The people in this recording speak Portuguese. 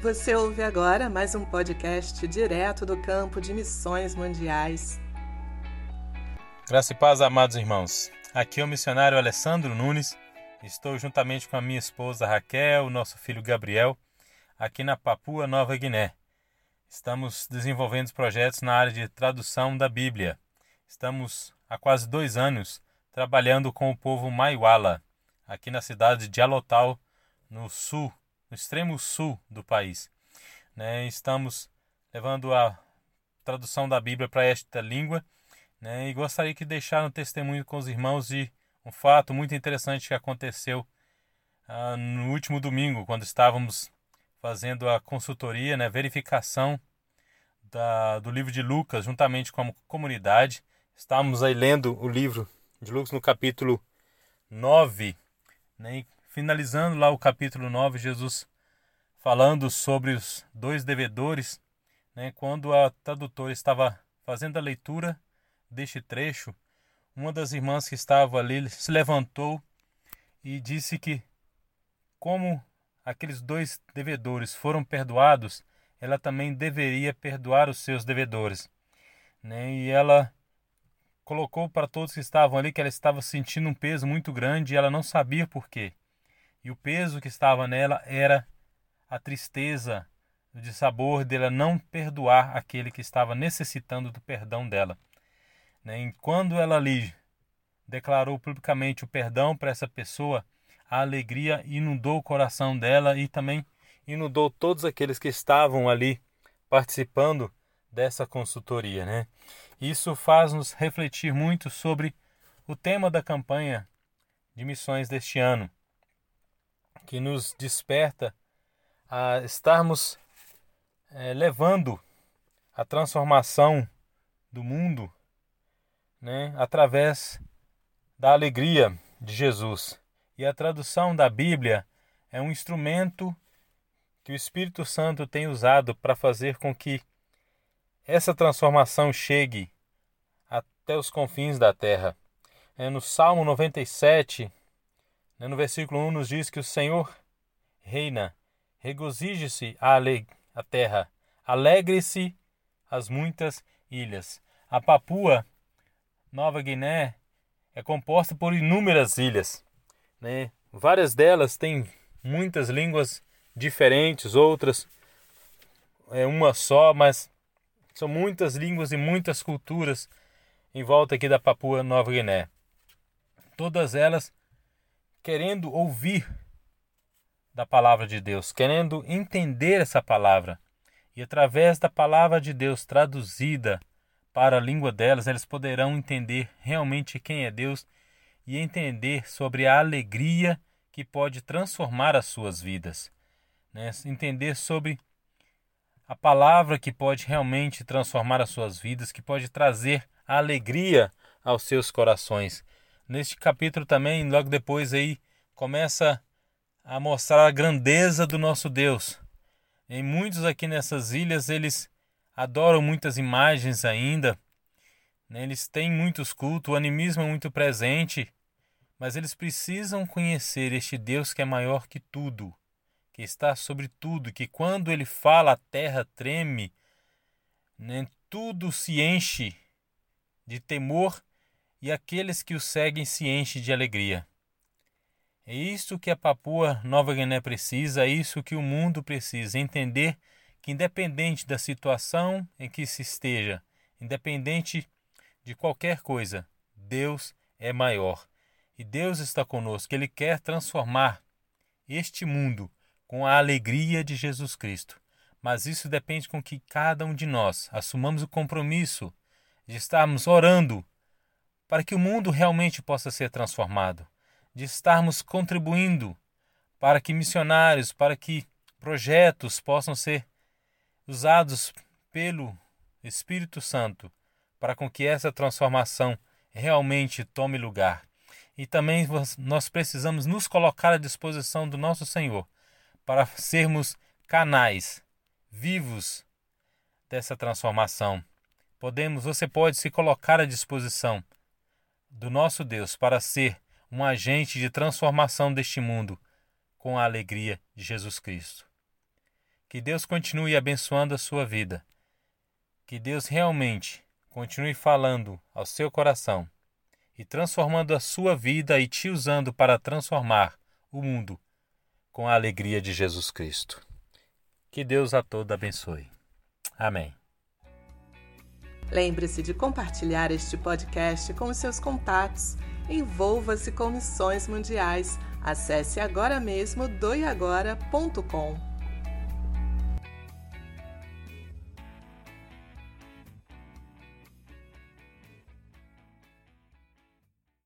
Você ouve agora mais um podcast direto do campo de missões mundiais. Graça e paz, amados irmãos. Aqui é o missionário Alessandro Nunes. Estou juntamente com a minha esposa Raquel, nosso filho Gabriel, aqui na Papua Nova Guiné. Estamos desenvolvendo projetos na área de tradução da Bíblia. Estamos há quase dois anos trabalhando com o povo Maiwala, aqui na cidade de Alotal, no sul no extremo sul do país. Né? Estamos levando a tradução da Bíblia para esta língua né? e gostaria que deixaram um testemunho com os irmãos de um fato muito interessante que aconteceu ah, no último domingo, quando estávamos fazendo a consultoria, né? verificação da, do livro de Lucas juntamente com a comunidade. Estávamos aí lendo o livro de Lucas no capítulo 9, né? Finalizando lá o capítulo 9, Jesus falando sobre os dois devedores, né, quando a tradutora estava fazendo a leitura deste trecho, uma das irmãs que estava ali se levantou e disse que, como aqueles dois devedores foram perdoados, ela também deveria perdoar os seus devedores. Né? E ela colocou para todos que estavam ali que ela estava sentindo um peso muito grande e ela não sabia por quê. E o peso que estava nela era a tristeza de sabor dela não perdoar aquele que estava necessitando do perdão dela. Né? E quando ela ali declarou publicamente o perdão para essa pessoa, a alegria inundou o coração dela e também inundou todos aqueles que estavam ali participando dessa consultoria. Né? Isso faz nos refletir muito sobre o tema da campanha de missões deste ano, que nos desperta a estarmos é, levando a transformação do mundo né, através da alegria de Jesus. E a tradução da Bíblia é um instrumento que o Espírito Santo tem usado para fazer com que essa transformação chegue até os confins da terra. É no Salmo 97, né, no versículo 1 nos diz que o Senhor reina, regozije-se a, a terra, alegre-se as muitas ilhas. A Papua Nova Guiné é composta por inúmeras ilhas. Né? Várias delas têm muitas línguas diferentes, outras é uma só, mas são muitas línguas e muitas culturas em volta aqui da Papua Nova Guiné. Todas elas querendo ouvir da palavra de Deus, querendo entender essa palavra. E através da palavra de Deus traduzida para a língua delas, eles poderão entender realmente quem é Deus e entender sobre a alegria que pode transformar as suas vidas. Né? Entender sobre a palavra que pode realmente transformar as suas vidas, que pode trazer alegria aos seus corações. Neste capítulo também, logo depois aí, começa a mostrar a grandeza do nosso Deus. Em muitos aqui nessas ilhas, eles adoram muitas imagens ainda, né? eles têm muitos cultos, o animismo é muito presente, mas eles precisam conhecer este Deus que é maior que tudo, que está sobre tudo, que quando ele fala a terra treme, né? tudo se enche de temor e aqueles que o seguem se enchem de alegria. É isso que a Papua Nova Guiné precisa, é isso que o mundo precisa, entender que independente da situação em que se esteja, independente de qualquer coisa, Deus é maior. E Deus está conosco, ele quer transformar este mundo com a alegria de Jesus Cristo. Mas isso depende com que cada um de nós assumamos o compromisso de estarmos orando para que o mundo realmente possa ser transformado, de estarmos contribuindo para que missionários, para que projetos possam ser usados pelo Espírito Santo para com que essa transformação realmente tome lugar. E também nós precisamos nos colocar à disposição do nosso Senhor para sermos canais vivos dessa transformação. Podemos, você pode se colocar à disposição do nosso Deus para ser um agente de transformação deste mundo com a alegria de Jesus Cristo. Que Deus continue abençoando a sua vida. Que Deus realmente continue falando ao seu coração e transformando a sua vida e te usando para transformar o mundo com a alegria de Jesus Cristo. Que Deus a todos abençoe. Amém. Lembre-se de compartilhar este podcast com os seus contatos. Envolva-se com missões mundiais. Acesse agora mesmo doiagora.com.